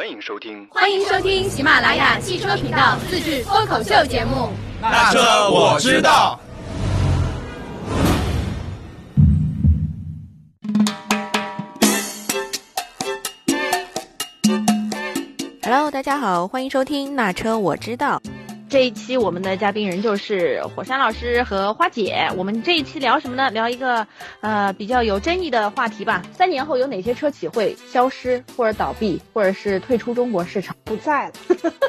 欢迎收听，欢迎收听喜马拉雅汽车频道自制脱口秀节目。那车我知道。Hello，大家好，欢迎收听那车我知道。这一期我们的嘉宾人就是火山老师和花姐。我们这一期聊什么呢？聊一个呃比较有争议的话题吧。三年后有哪些车企会消失，或者倒闭，或者是退出中国市场不在了？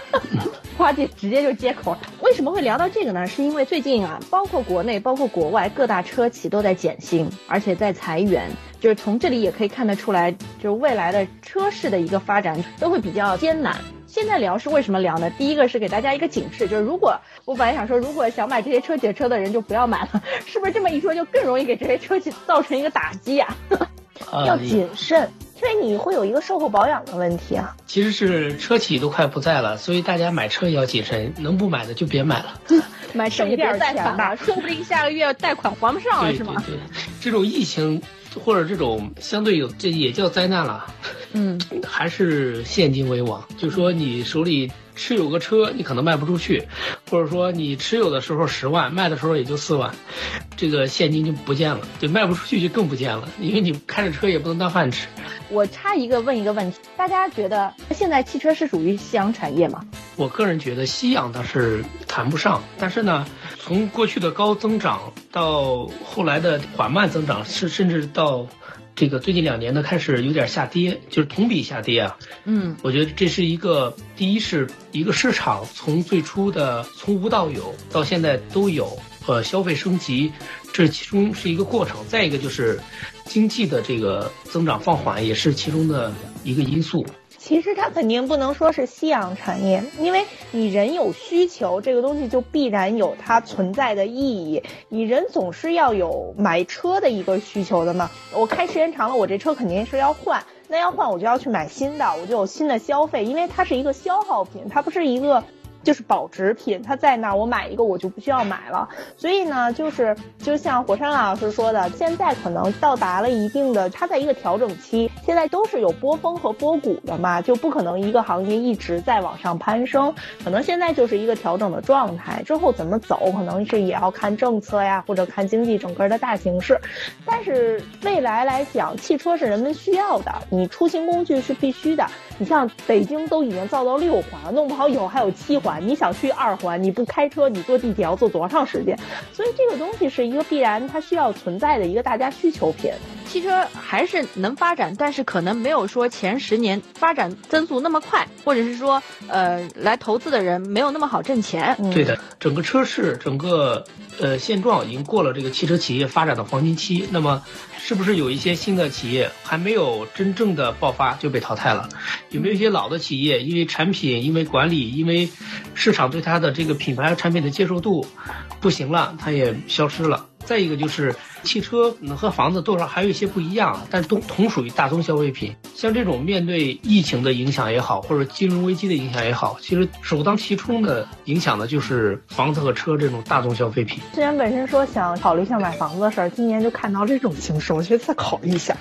花姐直接就接口了。为什么会聊到这个呢？是因为最近啊，包括国内，包括国外各大车企都在减薪，而且在裁员。就是从这里也可以看得出来，就是未来的车市的一个发展都会比较艰难。现在聊是为什么聊呢？第一个是给大家一个警示，就是如果我本来想说，如果想买这些车企的车的人就不要买了，是不是这么一说就更容易给这些车企造成一个打击啊？要谨慎，因为你会有一个售后保养的问题啊。其实是车企都快不在了，所以大家买车也要谨慎，能不买的就别买了。买省一点 钱吧，说不定下个月贷款还不上了，是吗？对对，这种疫情或者这种相对有这也叫灾难了。嗯，还是现金为王。就说你手里持有个车，你可能卖不出去，或者说你持有的时候十万，卖的时候也就四万，这个现金就不见了。对，卖不出去就更不见了，因为你开着车也不能当饭吃。我插一个问一个问题，大家觉得现在汽车是属于夕阳产业吗？我个人觉得夕阳倒是谈不上，但是呢，从过去的高增长到后来的缓慢增长，是甚至到这个最近两年呢开始有点下跌，就是同比下跌啊。嗯，我觉得这是一个，第一是一个市场从最初的从无到有到现在都有，呃，消费升级，这其中是一个过程。再一个就是经济的这个增长放缓，也是其中的一个因素。其实它肯定不能说是夕阳产业，因为你人有需求，这个东西就必然有它存在的意义。你人总是要有买车的一个需求的嘛。我开时间长了，我这车肯定是要换，那要换我就要去买新的，我就有新的消费，因为它是一个消耗品，它不是一个。就是保值品，它在那儿，我买一个我就不需要买了。所以呢，就是就像火山老师说的，现在可能到达了一定的，它在一个调整期，现在都是有波峰和波谷的嘛，就不可能一个行业一直在往上攀升，可能现在就是一个调整的状态。之后怎么走，可能是也要看政策呀，或者看经济整个的大形势。但是未来来讲，汽车是人们需要的，你出行工具是必须的。你像北京都已经造到六环了，弄不好以后还有七环。你想去二环，你不开车，你坐地铁要坐多长时间？所以这个东西是一个必然，它需要存在的一个大家需求品。汽车还是能发展，但是可能没有说前十年发展增速那么快，或者是说，呃，来投资的人没有那么好挣钱。嗯对的，整个车市整个呃现状已经过了这个汽车企业发展的黄金期，那么是不是有一些新的企业还没有真正的爆发就被淘汰了？有没有一些老的企业因为产品、因为管理、因为市场对它的这个品牌和产品的接受度不行了，它也消失了？再一个就是汽车和房子多少还有一些不一样，但都同属于大宗消费品。像这种面对疫情的影响也好，或者金融危机的影响也好，其实首当其冲的影响的就是房子和车这种大宗消费品。之前本身说想考虑一下买房子的事儿，今年就看到这种形势，我觉得再考虑一下。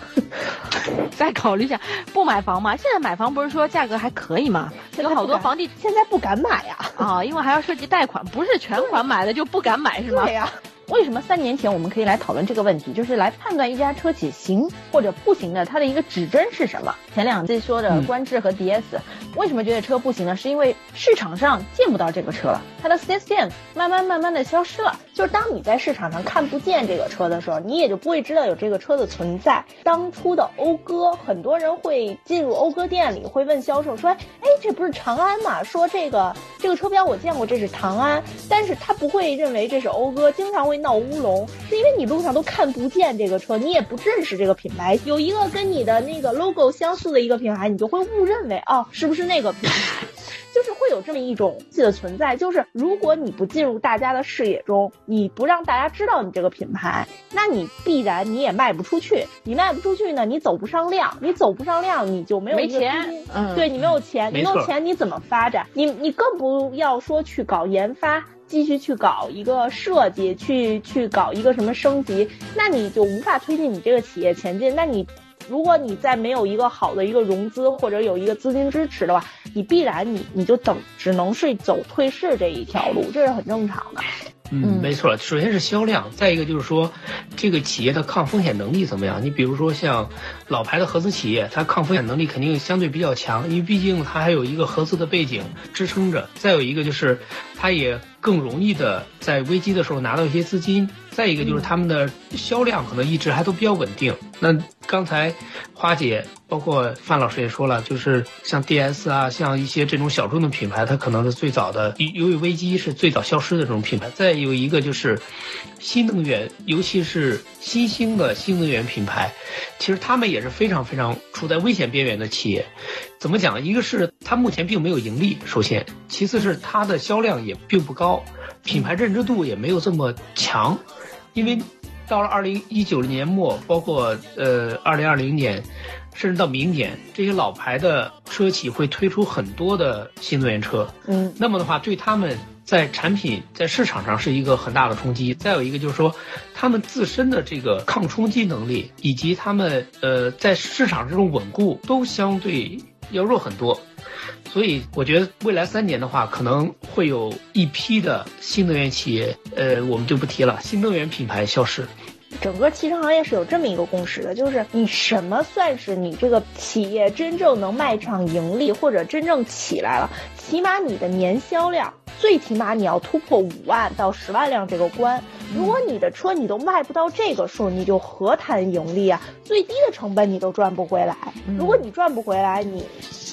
再考虑一下不买房嘛？现在买房不是说价格还可以吗？有好多房地现在不敢买呀。啊，因为还要涉及贷款，不是全款买的就不敢买是吗？对呀。为什么三年前我们可以来讨论这个问题，就是来判断一家车企行或者不行的，它的一个指针是什么？前两期说的观致和 DS，、嗯、为什么觉得车不行呢？是因为市场上见不到这个车了，它的 4S 店慢慢慢慢的消失了。就是当你在市场上看不见这个车的时候，你也就不会知道有这个车的存在。当初的讴歌，很多人会进入讴歌店里，会问销售说：“哎，这不是长安吗？说这个这个车标我见过，这是长安。”但是他不会认为这是讴歌，经常会闹乌龙，是因为你路上都看不见这个车，你也不认识这个品牌。有一个跟你的那个 logo 相似的一个品牌，你就会误认为哦，是不是那个品牌？就是会有这么一种的存在，就是如果你不进入大家的视野中，你不让大家知道你这个品牌，那你必然你也卖不出去。你卖不出去呢，你走不上量，你走不上量，你就没有没钱。嗯，对你没有钱，你没有钱你怎么发展？你你更不要说去搞研发。继续去搞一个设计，去去搞一个什么升级，那你就无法推进你这个企业前进。那你如果你再没有一个好的一个融资或者有一个资金支持的话，你必然你你就等只能是走退市这一条路，这是很正常的。嗯，没错。首先是销量，再一个就是说，这个企业的抗风险能力怎么样？你比如说像老牌的合资企业，它抗风险能力肯定相对比较强，因为毕竟它还有一个合资的背景支撑着。再有一个就是，它也更容易的在危机的时候拿到一些资金。再一个就是他们的销量可能一直还都比较稳定。那刚才花姐包括范老师也说了，就是像 DS 啊，像一些这种小众的品牌，它可能是最早的，由于危机是最早消失的这种品牌。再有一个就是新能源，尤其是新兴的新能源品牌，其实他们也是非常非常处在危险边缘的企业。怎么讲？一个是它目前并没有盈利，首先；其次是它的销量也并不高，品牌认知度也没有这么强。因为到了二零一九年末，包括呃二零二零年，甚至到明年，这些老牌的车企会推出很多的新能源车。嗯，那么的话，对他们在产品在市场上是一个很大的冲击。再有一个就是说，他们自身的这个抗冲击能力，以及他们呃在市场这种稳固，都相对要弱很多。所以我觉得未来三年的话，可能会有一批的新能源企业，呃，我们就不提了，新能源品牌消失。整个汽车行业是有这么一个共识的，就是你什么算是你这个企业真正能卖场盈利或者真正起来了？起码你的年销量，最起码你要突破五万到十万辆这个关。如果你的车你都卖不到这个数，你就何谈盈利啊？最低的成本你都赚不回来。如果你赚不回来，你。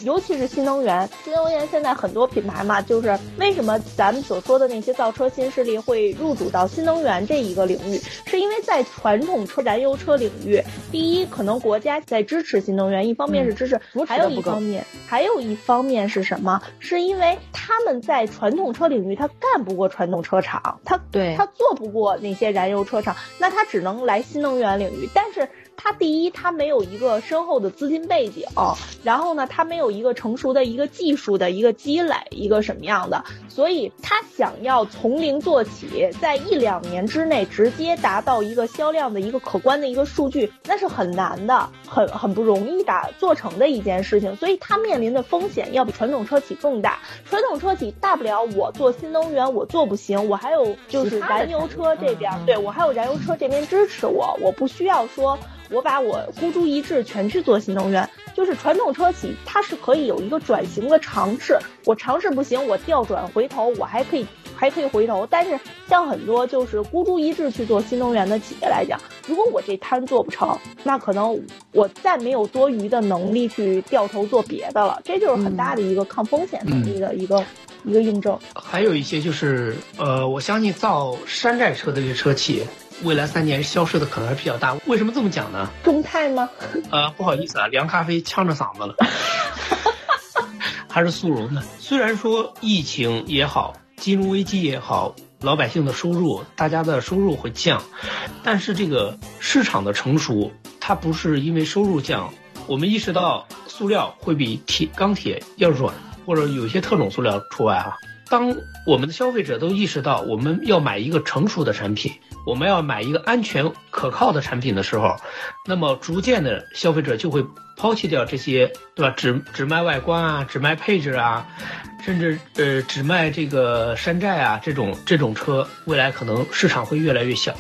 尤其是新能源，新能源现在很多品牌嘛，就是为什么咱们所说的那些造车新势力会入主到新能源这一个领域，是因为在传统车燃油车领域，第一可能国家在支持新能源，一方面是支持，还有一方面，还有一方面是什么？是因为他们在传统车领域他干不过传统车厂，他对他做不过那些燃油车厂，那他只能来新能源领域，但是。他第一，他没有一个深厚的资金背景，然后呢，他没有一个成熟的一个技术的一个积累，一个什么样的，所以他想要从零做起，在一两年之内直接达到一个销量的一个可观的一个数据，那是很难的，很很不容易的做成的一件事情，所以他面临的风险要比传统车企更大。传统车企大不了我做新能源，我做不行，我还有就是燃油车这边，对我还有燃油车这边支持我，我不需要说。我把我孤注一掷全去做新能源，就是传统车企它是可以有一个转型的尝试，我尝试不行，我调转回头，我还可以还可以回头。但是像很多就是孤注一掷去做新能源的企业来讲，如果我这摊做不成，那可能我再没有多余的能力去掉头做别的了，这就是很大的一个抗风险能力的一个一个印证。还有一些就是呃，我相信造山寨车的这些车企。未来三年消失的可能还比较大，为什么这么讲呢？中泰吗？呃，不好意思啊，凉咖啡呛着嗓子了，还是速溶的。虽然说疫情也好，金融危机也好，老百姓的收入，大家的收入会降，但是这个市场的成熟，它不是因为收入降，我们意识到塑料会比铁、钢铁要软，或者有些特种塑料除外啊。当我们的消费者都意识到我们要买一个成熟的产品。我们要买一个安全可靠的产品的时候，那么逐渐的消费者就会抛弃掉这些，对吧？只只卖外观啊，只卖配置啊，甚至呃只卖这个山寨啊，这种这种车，未来可能市场会越来越小。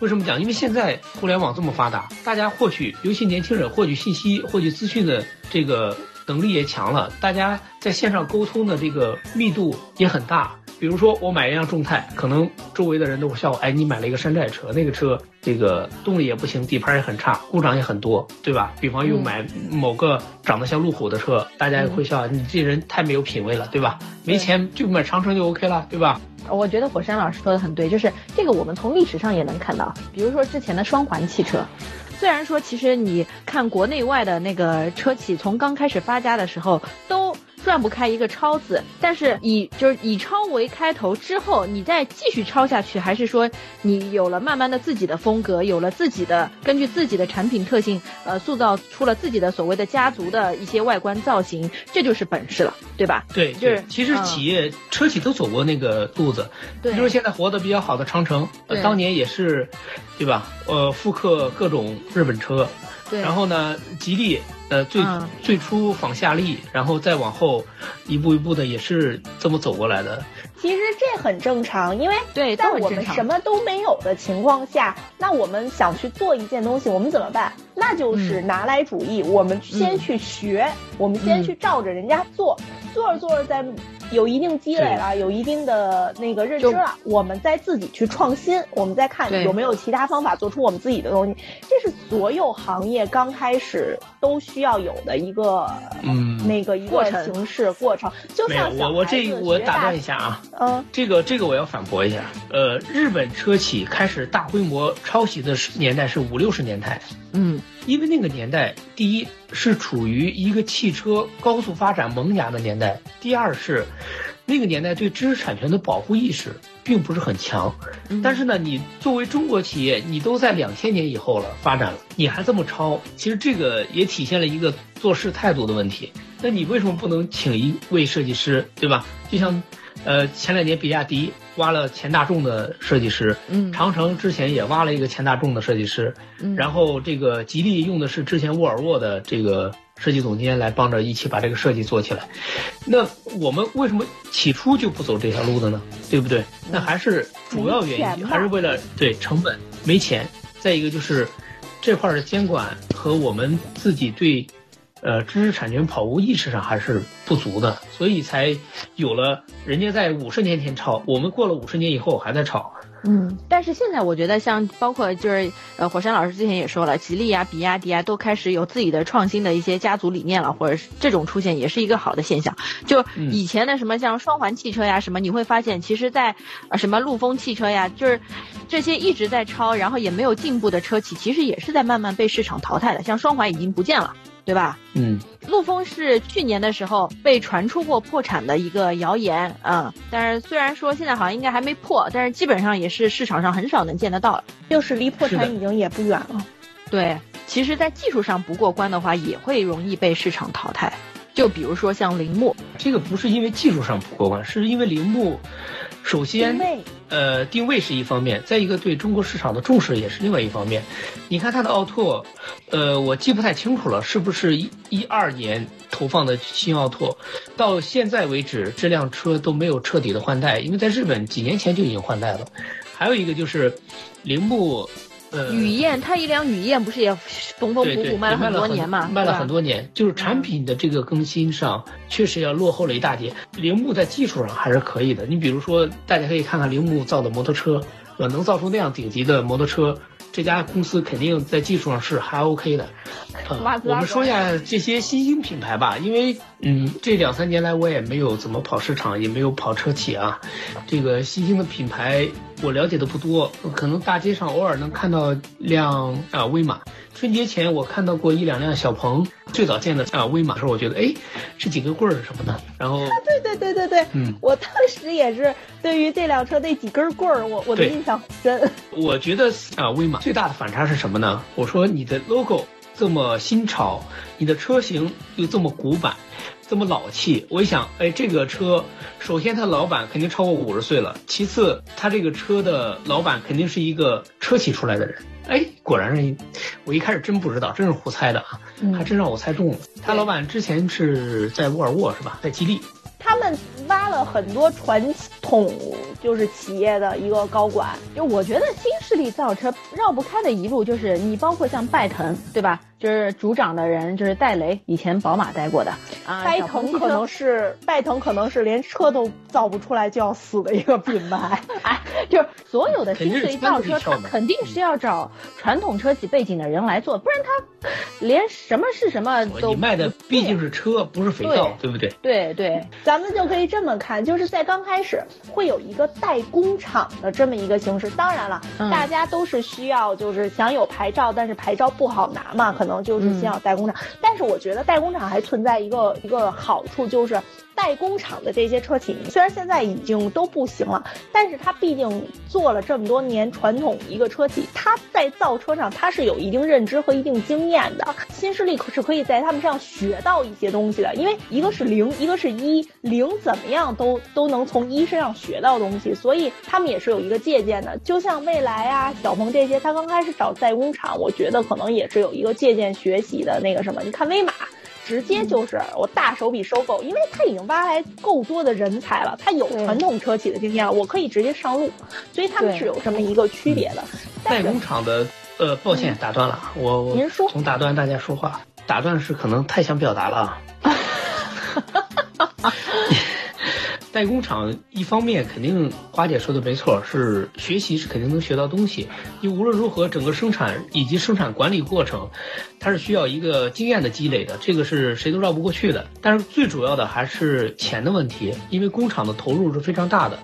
为什么讲？因为现在互联网这么发达，大家获取，尤其年轻人获取信息、获取资讯的这个能力也强了，大家在线上沟通的这个密度也很大。比如说我买一辆众泰，可能周围的人都会笑我，哎，你买了一个山寨车，那个车这个动力也不行，底盘也很差，故障也很多，对吧？比方又买某个长得像路虎的车，大家也会笑你这人太没有品位了，对吧？没钱就买长城就 OK 了，对吧？我觉得火山老师说的很对，就是这个我们从历史上也能看到，比如说之前的双环汽车，虽然说其实你看国内外的那个车企从刚开始发家的时候都。转不开一个超字，但是以就是以超为开头之后，你再继续超下去，还是说你有了慢慢的自己的风格，有了自己的根据自己的产品特性，呃，塑造出了自己的所谓的家族的一些外观造型，这就是本事了，对吧？对，就是其实企业车企都走过那个路子，比如现在活得比较好的长城，当年也是，对吧？呃，复刻各种日本车。对然后呢，吉利呃最、嗯最初仿夏利，然后再往后一步一步的也是这么走过来的。其实这很正常，因为对在我们什么都没有的情况下，那我们想去做一件东西，我们怎么办？那就是拿来主义，我们先去学，我们先去照着人家做，做着做着在。有一定积累了，有一定的那个认知了，我们再自己去创新，我们再看有没有其他方法做出我们自己的东西。这是所有行业刚开始都需要有的一个，嗯。那个一个形式过程。就没有像，我我这我打断一下啊，嗯，这个这个我要反驳一下。呃，日本车企开始大规模抄袭的年代是五六十年代，嗯因为那个年代，第一是处于一个汽车高速发展萌芽的年代，第二是那个年代对知识产权的保护意识并不是很强。嗯但是呢，你作为中国企业，你都在两千年以后了发展了，你还这么抄，其实这个也体现了一个做事态度的问题。那你为什么不能请一位设计师，对吧？就像，呃，前两年比亚迪挖了前大众的设计师，嗯长城之前也挖了一个前大众的设计师，嗯然后这个吉利用的是之前沃尔沃的这个设计总监来帮着一起把这个设计做起来。那我们为什么起初就不走这条路的呢？对不对？那还是主要原因还是为了对成本没钱，再一个就是这块儿的监管和我们自己对。呃，知识产权保护意识上还是不足的，所以才有了人家在五十年前抄，我们过了五十年以后还在抄。嗯，但是现在我觉得像包括就是呃，火山老师之前也说了，吉利啊、比亚迪啊都开始有自己的创新的一些家族理念了，或者是这种出现也是一个好的现象。就嗯以前的什么像双环汽车呀什么，你会发现其实在呃什么陆风汽车呀，就是这些一直在抄，然后也没有进步的车企，其实也是在慢慢被市场淘汰的。像双环已经不见了，对吧？嗯，陆丰是去年的时候被传出过破产的一个谣言啊、嗯，但是虽然说现在好像应该还没破，但是基本上也是市场上很少能见得到了。就是离破产已经也不远了。对，其实，在技术上不过关的话，也会容易被市场淘汰。就比如说像铃木，这个不是因为技术上不过关，是因为铃木首先呃定位是一方面，再一个对中国市场的重视也是另外一方面。你看它的奥拓，呃，我记不太清楚了，是不是一一二年投放的新奥拓？到现在为止，这辆车都没有彻底的换代，因为在日本几年前就已经换代了。还有一个就是铃木。呃，雨燕，它一辆雨燕不是也缝缝补补卖了很多年嘛？卖了很多年，就是产品的这个更新上确实要落后了一大截。铃木在技术上还是可以的，你比如说，大家可以看看铃木造的摩托车，呃，能造出那样顶级的摩托车，这家公司肯定在技术上是还 OK 的。呃，我们说一下这些新兴品牌吧，因为嗯，这两三年来我也没有怎么跑市场，也没有跑车企啊，这个新兴的品牌我了解的不多，可能大街上偶尔能看到辆啊威马。春节前我看到过一两辆小鹏，最早见的啊威马的时候，我觉得哎，这几根棍儿是什么呢？然后对对对对对，嗯，我当时也是对于这辆车那几根棍儿，我我的印象很深。我觉得啊，威马最大的反差是什么呢？我说你的 logo 这么新潮，你的车型又这么古板，这么老气。我一想，哎，这个车，首先它老板肯定超过五十岁了，其次他这个车的老板肯定是一个车企出来的人。哎，果然是，我一开始真不知道，真是胡猜的啊，还真让我猜中了。他老板之前是在沃尔沃是吧？在吉利。他们挖了很多传统就是企业的一个高管，就我觉得新势力造车绕不开的一路就是你包括像拜腾，对吧？就是主掌的人就是戴雷，以前宝马待过的啊。拜腾可能是 拜腾可能是连车都造不出来就要死的一个品牌。哎，就是所有的新势力造车，他肯定是要找传统车企背景的人来做，不然他连什么是什么都。你卖的毕竟是车，不是肥皂，对不对？对对，咱们就可以这么看，就是在刚开始会有一个代工厂的这么一个形式。当然了，嗯、大家都是需要就是想有牌照，但是牌照不好拿嘛，可能就是先要代工厂。嗯、但是我觉得代工厂还存在一个一个好处，就是代工厂的这些车企虽然现在已经都不行了，但是它毕竟做了这么多年传统一个车企，它在造车上它是有一定认知和一定经验的。新势力可是可以在他们身上学到一些东西的，因为一个是零，一个是一，零怎么样都都能从一身上学到东西，所以他们也是有一个借鉴的。就像蔚来啊、小鹏这些，他刚开始找代工厂，我觉得可能也是有一个借鉴学习的那个什么。你看威马。直接就是我大手笔收购，因为他已经挖来够多的人才了，他有传统车企的经验了，我可以直接上路，所以他们是有这么一个区别的。代工厂的，呃，抱歉打断了，我您说，从打断大家说话，打断是可能太想表达了。代工厂一方面肯定花姐说的没错，是学习是肯定能学到东西。因为无论如何，整个生产以及生产管理过程，它是需要一个经验的积累的，这个是谁都绕不过去的。但是最主要的还是钱的问题，因为工厂的投入是非常大的，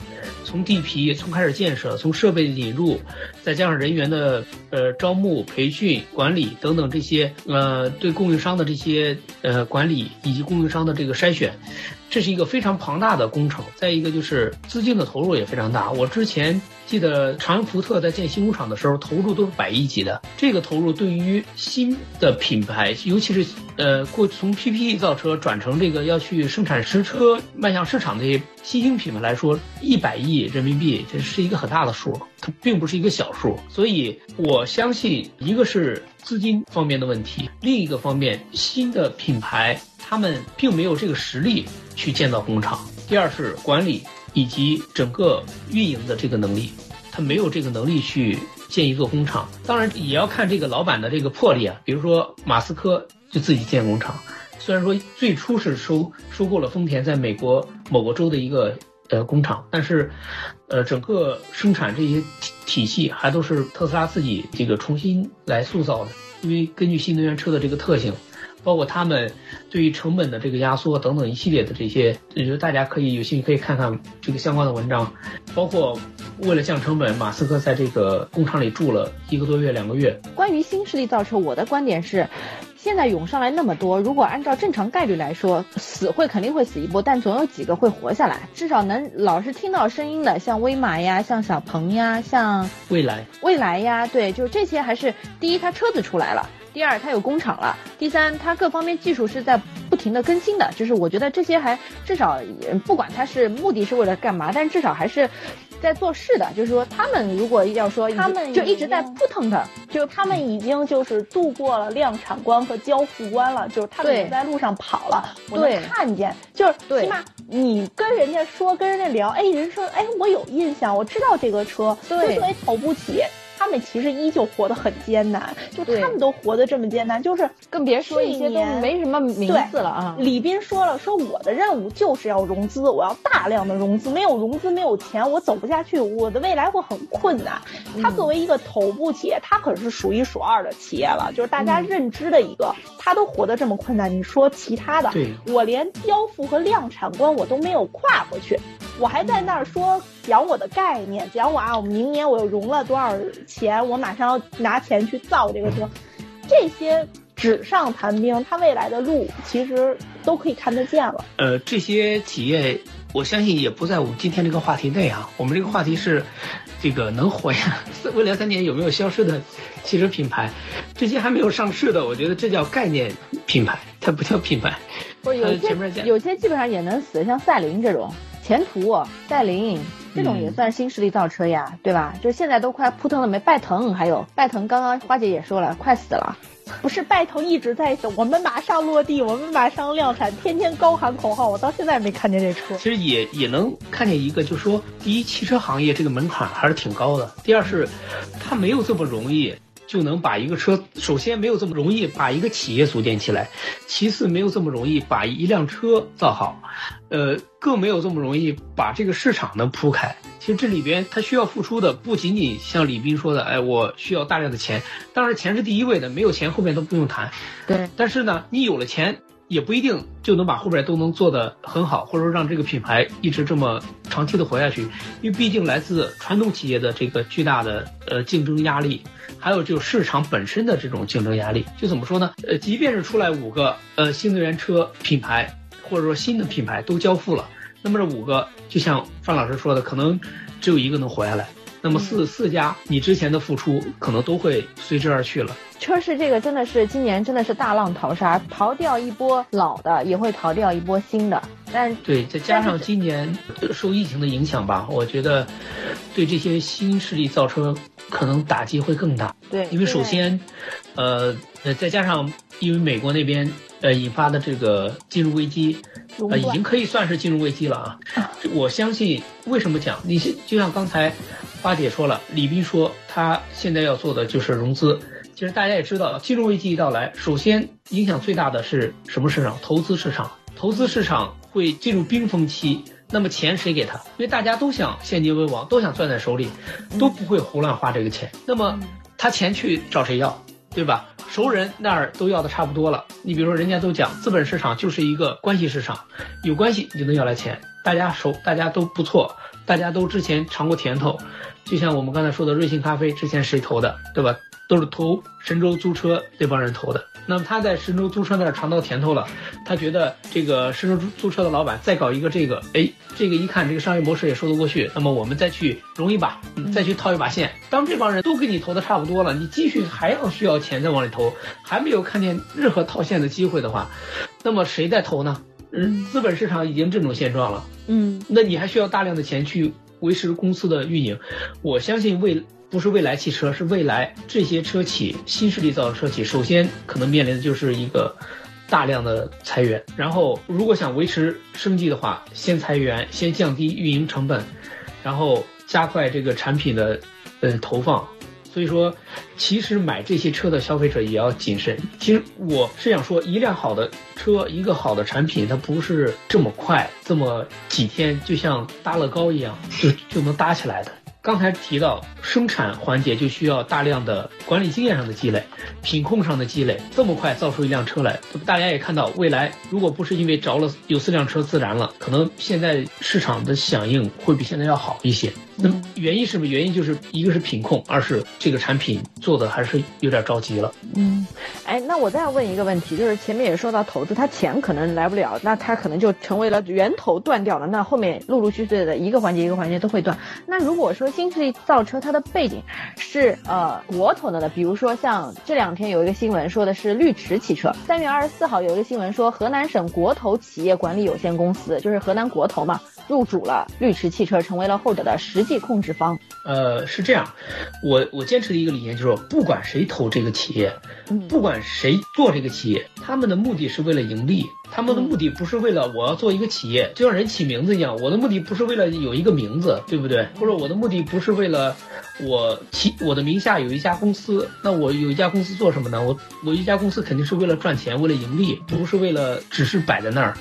从地皮从开始建设，从设备引入，再加上人员的呃招募、培训、管理等等这些呃对供应商的这些呃管理以及供应商的这个筛选。这是一个非常庞大的工程，再一个就是资金的投入也非常大。我之前记得长安福特在建新工厂的时候，投入都是百亿级的。这个投入对于新的品牌，尤其是呃过从 PPE 造车转成这个要去生产实车迈向市场的新兴品牌来说，一百亿人民币这是一个很大的数，它并不是一个小数。所以我相信，一个是资金方面的问题，另一个方面新的品牌。他们并没有这个实力去建造工厂。第二是管理以及整个运营的这个能力，他没有这个能力去建一座工厂。当然也要看这个老板的这个魄力啊。比如说马斯克就自己建工厂，虽然说最初是收收购了丰田在美国某个州的一个呃工厂，但是呃整个生产这些体体系还都是特斯拉自己这个重新来塑造的。因为根据新能源车的这个特性。包括他们对于成本的这个压缩等等一系列的这些，我觉得大家可以有兴趣可以看看这个相关的文章。包括为了降成本，马斯克在这个工厂里住了一个多月、两个月。关于新势力造车，我的观点是，现在涌上来那么多，如果按照正常概率来说，死会肯定会死一波，但总有几个会活下来，至少能老是听到声音的，像威马呀，像小鹏呀，像未来，未来呀，对，就这些还是第一，它车子出来了。第二，它有工厂了；第三，它各方面技术是在不停的更新的。就是我觉得这些还至少，不管它是目的是为了干嘛，但至少还是在做事的。就是说，他们如果要说他们就一直在扑腾的，就他们已经就是度过了量产关和交付关了，就是他们已经在路上跑了。我能看见，就是起码你跟人家说，跟人家聊，哎，人说，哎，我有印象，我知道这个车，就作为头部企业。他们其实依旧活得很艰难，就他们都活得这么艰难，就是更别说一些都没什么名字了啊。李斌说了，说我的任务就是要融资，我要大量的融资，没有融资没有钱，我走不下去，我的未来会很困难。他作为一个头部企业，他可是数一数二的企业了，就是大家认知的一个，他都活得这么困难，你说其他的，我连交付和量产关我都没有跨过去。我还在那儿说讲我的概念，讲我啊，我明年我又融了多少钱，我马上要拿钱去造这个车，这些纸上谈兵，它未来的路其实都可以看得见了。呃，这些企业我相信也不在我们今天这个话题内啊。我们这个话题是这个能活呀，未来三年有没有消失的汽车品牌？这些还没有上市的，我觉得这叫概念品牌，它不叫品牌。不是有些有些基本上也能死，像赛麟这种。前途、戴麟这种也算新势力造车呀，对吧？就现在都快扑腾了没？拜腾还有拜腾，刚刚花姐也说了，快死了。不是拜腾一直在等，我们马上落地，我们马上量产，天天高喊口号，我到现在没看见这车。其实也也能看见一个，就是说，第一，汽车行业这个门槛还是挺高的；第二是，它没有这么容易。就能把一个车，首先没有这么容易把一个企业组建起来，其次没有这么容易把一辆车造好，呃，更没有这么容易把这个市场能铺开。其实这里边它需要付出的不仅仅像李斌说的，哎，我需要大量的钱，当然钱是第一位的，没有钱后面都不用谈。对，但是呢，你有了钱。也不一定就能把后边都能做得很好，或者说让这个品牌一直这么长期的活下去，因为毕竟来自传统企业的这个巨大的呃竞争压力，还有就市场本身的这种竞争压力，就怎么说呢？呃，即便是出来五个呃新能源车品牌，或者说新的品牌都交付了，那么这五个就像范老师说的，可能只有一个能活下来。那么四四家你之前的付出可能都会随之而去了。车市这个真的是今年真的是大浪淘沙，淘掉一波老的，也会淘掉一波新的。但对，再加上今年受疫情的影响吧，我觉得对这些新势力造车可能打击会更大。对，因为首先，呃呃，再加上因为美国那边呃引发的这个金融危机，呃，已经可以算是金融危机了啊。我相信为什么讲？你就像刚才花姐说了，李斌说他现在要做的就是融资。其实大家也知道，金融危机一到来，首先影响最大的是什么市场？投资市场。投资市场会进入冰封期，那么钱谁给他？因为大家都想现金为王，都想攥在手里，都不会胡乱花这个钱。那么他钱去找谁要？对吧？熟人那儿都要的差不多了。你比如说，人家都讲资本市场就是一个关系市场，有关系你就能要来钱。大家熟，大家都不错，大家都之前尝过甜头。就像我们刚才说的瑞幸咖啡，之前谁投的，对吧？都是投神州租车那帮人投的。那么他在神州租车那儿尝到甜头了，他觉得这个神州租租车的老板再搞一个这个，哎，这个一看这个商业模式也说得过去，那么我们再去融一把，再去套一把线。当这帮人都给你投的差不多了，你继续还要需要钱再往里投，还没有看见任何套现的机会的话，那么谁在投呢？嗯，资本市场已经这种现状了，嗯，那你还需要大量的钱去维持公司的运营。我相信未。不是未来汽车，是未来这些车企新势力造的车企，首先可能面临的就是一个大量的裁员。然后，如果想维持生计的话，先裁员，先降低运营成本，然后加快这个产品的呃投放。所以说，其实买这些车的消费者也要谨慎。其实我是想说，一辆好的车，一个好的产品，它不是这么快，这么几天就像搭乐高一样就就能搭起来的。刚才提到生产环节就需要大量的管理经验上的积累，品控上的积累，这么快造出一辆车来，大家也看到，未来如果不是因为着了有四辆车自燃了，可能现在市场的响应会比现在要好一些。那么原因是什么？原因就是一个是品控，二是这个产品做的还是有点着急了。嗯，哎，那我再问一个问题，就是前面也说到投资，它钱可能来不了，那它可能就成为了源头断掉了，那后面陆陆续续的一个环节一个环节都会断。那如果说新势力造车，它的背景是呃国投的呢，比如说像这两天有一个新闻说的是绿驰汽车，三月二十四号有一个新闻说河南省国投企业管理有限公司，就是河南国投嘛。入主了绿驰汽车，成为了后者的实际控制方。呃，是这样，我我坚持的一个理念就是，不管谁投这个企业，不管谁做这个企业，他们的目的是为了盈利，他们的目的不是为了我要做一个企业，就像人起名字一样，我的目的不是为了有一个名字，对不对？或者我的目的不是为了我起我的名下有一家公司，那我有一家公司做什么呢？我我一家公司肯定是为了赚钱，为了盈利，不是为了只是摆在那儿，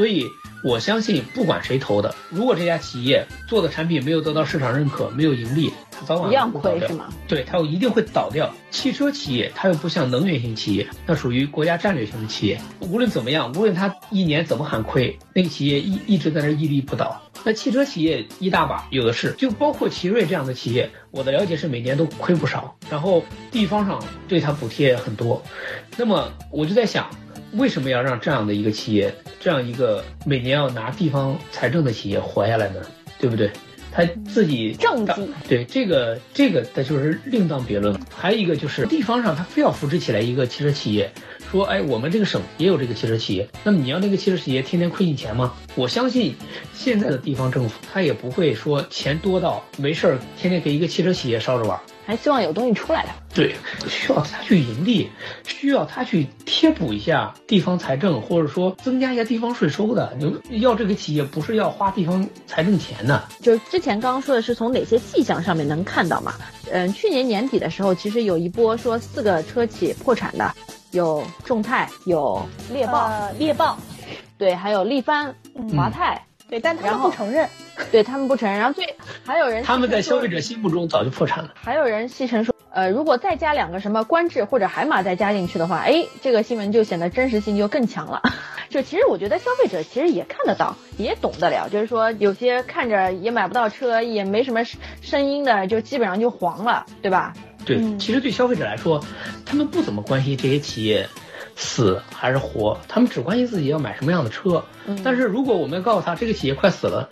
所以。我相信，不管谁投的，如果这家企业做的产品没有得到市场认可，没有盈利，它早晚一样亏是吗？对，它一定会倒掉。汽车企业它又不像能源型企业，它属于国家战略型的企业。无论怎么样，无论它一年怎么喊亏，那个企业一一直在那屹立不倒。那汽车企业一大把，有的是，就包括奇瑞这样的企业，我的了解是每年都亏不少，然后地方上对它补贴很多。那么我就在想。为什么要让这样的一个企业，这样一个每年要拿地方财政的企业活下来呢？对不对？他自己政绩对这个这个，那就是另当别论了。还有一个就是地方上他非要扶持起来一个汽车企业，说哎，我们这个省也有这个汽车企业，那么你要那个汽车企业天天亏你钱吗？我相信现在的地方政府他也不会说钱多到没事儿天天给一个汽车企业烧着玩。还希望有东西出来的，对，需要他去盈利，需要他去贴补一下地方财政，或者说增加一下地方税收的。你要这个企业不是要花地方财政钱的。就是之前刚刚说的是从哪些迹象上面能看到嘛？嗯，去年年底的时候，其实有一波说四个车企破产的，有众泰，有猎豹，猎豹，对，还有力帆、华泰。对，但他们不承认，对他们不承认。然后最还有人，他们在消费者心目中早就破产了。还有人戏称说，呃，如果再加两个什么观致或者海马再加进去的话，哎，这个新闻就显得真实性就更强了。就其实我觉得消费者其实也看得到，也懂得了，就是说有些看着也买不到车，也没什么声音的，就基本上就黄了，对吧？对，其实对消费者来说，他们不怎么关心这些企业。死还是活，他们只关心自己要买什么样的车。但是如果我们要告诉他这个企业快死了，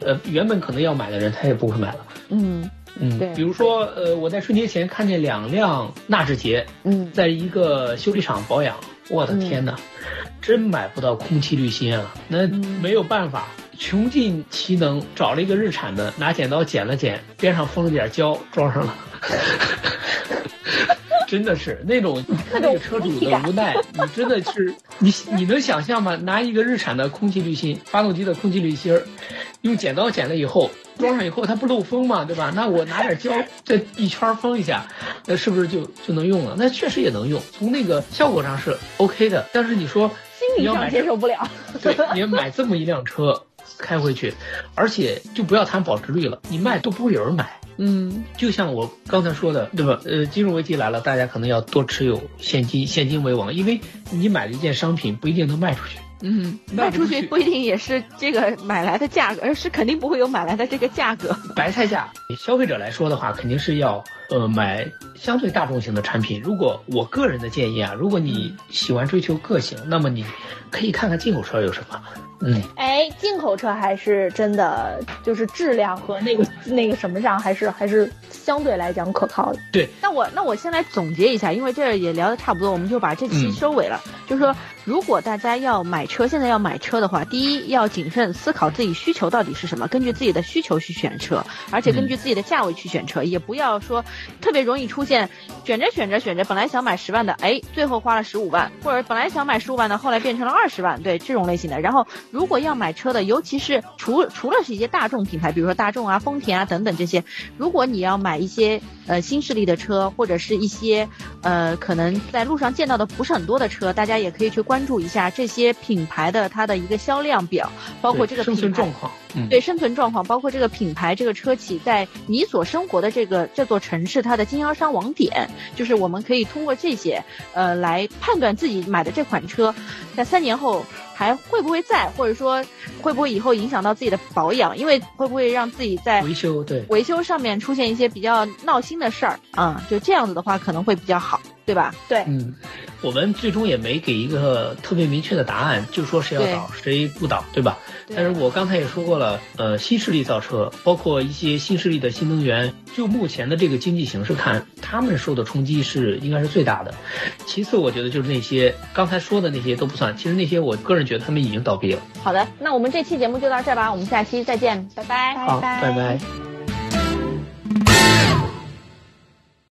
呃，原本可能要买的人他也不会买了。嗯，嗯，对比如说，呃，我在春节前看见两辆纳智捷，嗯，在一个修理厂保养，我的天哪，真买不到空气滤芯啊！那没有办法，穷尽其能找了一个日产的，拿剪刀剪了剪，边上封了点胶，装上了。真的是那种看那个车主的无奈，你真的是 你你能想象吗？拿一个日产的空气滤芯，发动机的空气滤芯儿，用剪刀剪了以后，装上以后它不漏风嘛，对吧？那我拿点胶这一圈封一下，那是不是就就能用了？那确实也能用，从那个效果上是 OK 的。但是你说心理上接受不了，对，你买这么一辆车开回去，而且就不要谈保值率了，你卖都不会有人买。嗯，就像我刚才说的，对吧？呃，金融危机来了，大家可能要多持有现金，现金为王，因为你买了一件商品不一定能卖出去。嗯，卖出去不一定也是这个买来的价格，而是肯定不会有买来的这个价格。白菜价，消费者来说的话，肯定是要呃买相对大众型的产品。如果我个人的建议啊，如果你喜欢追求个性，那么你可以看看进口车有什么。嗯，哎，进口车还是真的，就是质量和那个那个什么上，还是还是相对来讲可靠的。对，那我那我先来总结一下，因为这也聊得差不多，我们就把这期收尾了。嗯、就是说，如果大家要买车，现在要买车的话，第一要谨慎思考自己需求到底是什么，根据自己的需求去选车，而且根据自己的价位去选车，嗯、也不要说特别容易出现选着选着选着，本来想买十万的，哎，最后花了十五万，或者本来想买十五万的，后来变成了二十万，对这种类型的。然后，如果要买车的，尤其是除除了是一些大众品牌，比如说大众啊、丰田啊等等这些，如果你要买一些呃新势力的车，或者是一些呃可能在路上见到的不是很多的车，大家也可以去关注一下这些品牌的它的一个销量表，包括这个品牌状况，对生存状况，包括这个品牌这个车企在你所生活的这个这座城市它的经销商网点，就是我们可以通过这些呃来判断自己买的这款车在三年后。还会不会在，或者说会不会以后影响到自己的保养？因为会不会让自己在维修对维修上面出现一些比较闹心的事儿啊、嗯？就这样子的话，可能会比较好，对吧？对，嗯，我们最终也没给一个特别明确的答案，就说谁要倒谁不倒，对吧？对但是我刚才也说过了，呃，新势力造车，包括一些新势力的新能源，就目前的这个经济形势看，他们受的冲击是应该是最大的。其次，我觉得就是那些刚才说的那些都不算，其实那些我个人觉得他们已经倒闭了。好的，那我们这期节目就到这儿吧，我们下期再见，拜拜，好，拜拜。